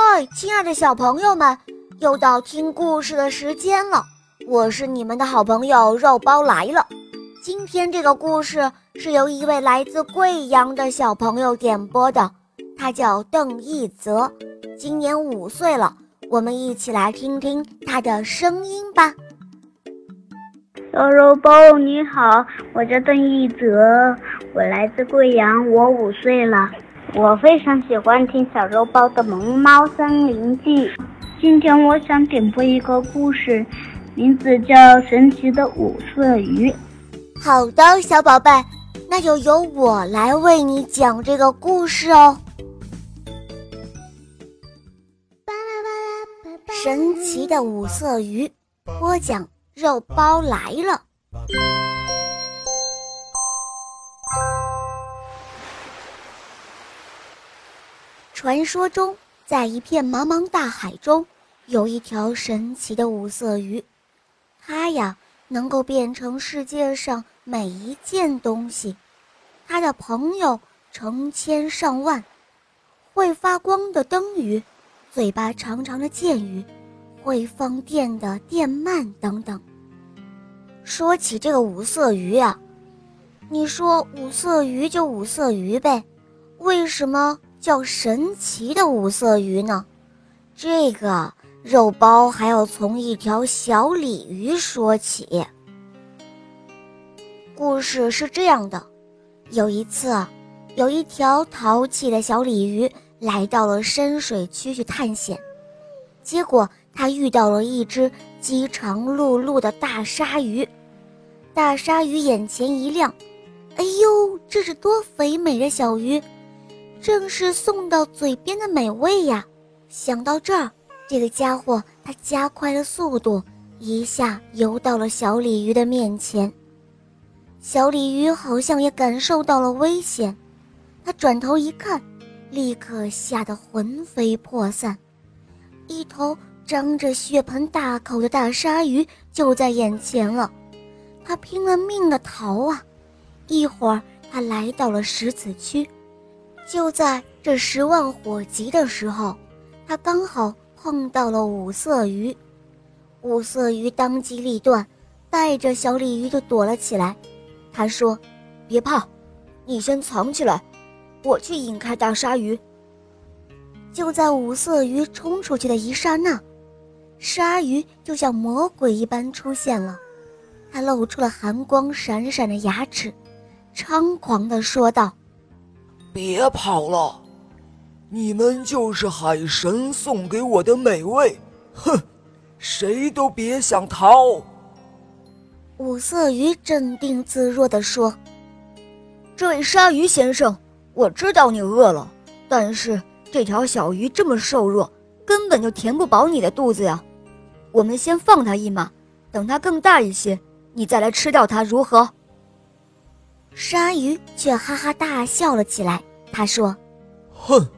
嗨，亲爱的小朋友们，又到听故事的时间了。我是你们的好朋友肉包来了。今天这个故事是由一位来自贵阳的小朋友点播的，他叫邓一泽，今年五岁了。我们一起来听听他的声音吧。小肉包你好，我叫邓一泽，我来自贵阳，我五岁了。我非常喜欢听小肉包的《萌猫森林记》。今天我想点播一个故事，名字叫《神奇的五色鱼》。好的，小宝贝，那就由我来为你讲这个故事哦。神奇的五色鱼，播讲肉包来了。传说中，在一片茫茫大海中，有一条神奇的五色鱼，它呀能够变成世界上每一件东西。它的朋友成千上万，会发光的灯鱼，嘴巴长长的剑鱼，会放电的电鳗等等。说起这个五色鱼呀，你说五色鱼就五色鱼呗，为什么？叫神奇的五色鱼呢？这个肉包还要从一条小鲤鱼说起。故事是这样的：有一次，有一条淘气的小鲤鱼来到了深水区去探险，结果它遇到了一只饥肠辘辘的大鲨鱼。大鲨鱼眼前一亮，哎呦，这是多肥美的小鱼！正是送到嘴边的美味呀！想到这儿，这个家伙他加快了速度，一下游到了小鲤鱼的面前。小鲤鱼好像也感受到了危险，他转头一看，立刻吓得魂飞魄散。一头张着血盆大口的大鲨鱼就在眼前了，他拼了命的逃啊！一会儿，他来到了石子区。就在这十万火急的时候，他刚好碰到了五色鱼。五色鱼当机立断，带着小鲤鱼就躲了起来。他说：“别怕，你先藏起来，我去引开大鲨鱼。”就在五色鱼冲出去的一刹那，鲨鱼就像魔鬼一般出现了。它露出了寒光闪闪的牙齿，猖狂地说道。别跑了！你们就是海神送给我的美味，哼！谁都别想逃。五色鱼镇定自若地说：“这位鲨鱼先生，我知道你饿了，但是这条小鱼这么瘦弱，根本就填不饱你的肚子呀。我们先放它一马，等它更大一些，你再来吃掉它，如何？”鲨鱼却哈哈大笑了起来。他说：“哼，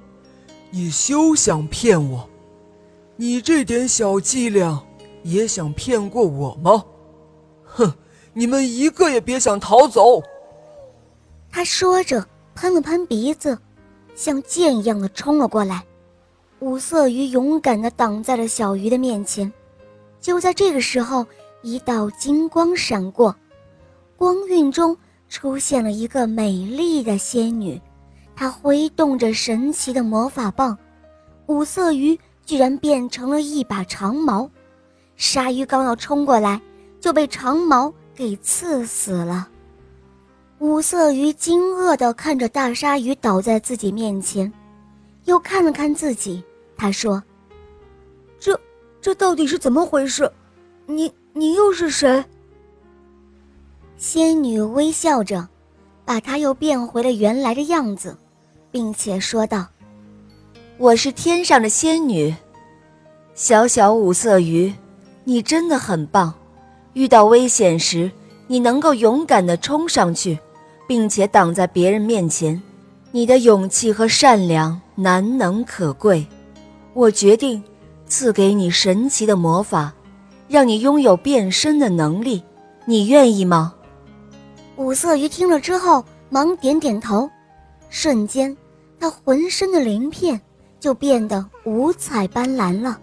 你休想骗我！你这点小伎俩也想骗过我吗？哼，你们一个也别想逃走！”他说着，喷了喷鼻子，像箭一样的冲了过来。五色鱼勇敢的挡在了小鱼的面前。就在这个时候，一道金光闪过，光晕中出现了一个美丽的仙女。她挥动着神奇的魔法棒，五色鱼居然变成了一把长矛。鲨鱼刚要冲过来，就被长矛给刺死了。五色鱼惊愕地看着大鲨鱼倒在自己面前，又看了看自己，他说：“这，这到底是怎么回事？你，你又是谁？”仙女微笑着，把它又变回了原来的样子。并且说道：“我是天上的仙女，小小五色鱼，你真的很棒。遇到危险时，你能够勇敢地冲上去，并且挡在别人面前，你的勇气和善良难能可贵。我决定赐给你神奇的魔法，让你拥有变身的能力。你愿意吗？”五色鱼听了之后，忙点点头。瞬间，他浑身的鳞片就变得五彩斑斓了，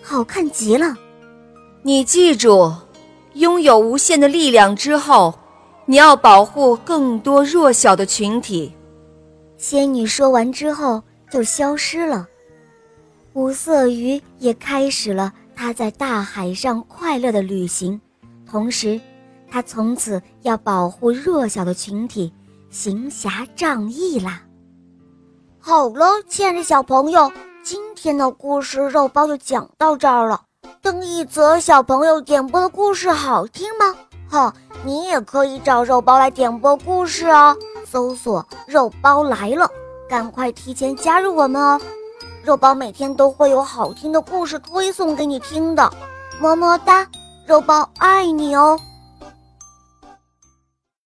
好看极了。你记住，拥有无限的力量之后，你要保护更多弱小的群体。仙女说完之后就消失了。五色鱼也开始了它在大海上快乐的旅行，同时，他从此要保护弱小的群体，行侠仗义啦。好了，亲爱的小朋友，今天的故事肉包就讲到这儿了。邓一泽小朋友点播的故事好听吗？哈，你也可以找肉包来点播故事哦，搜索“肉包来了”，赶快提前加入我们哦。肉包每天都会有好听的故事推送给你听的，么么哒，肉包爱你哦。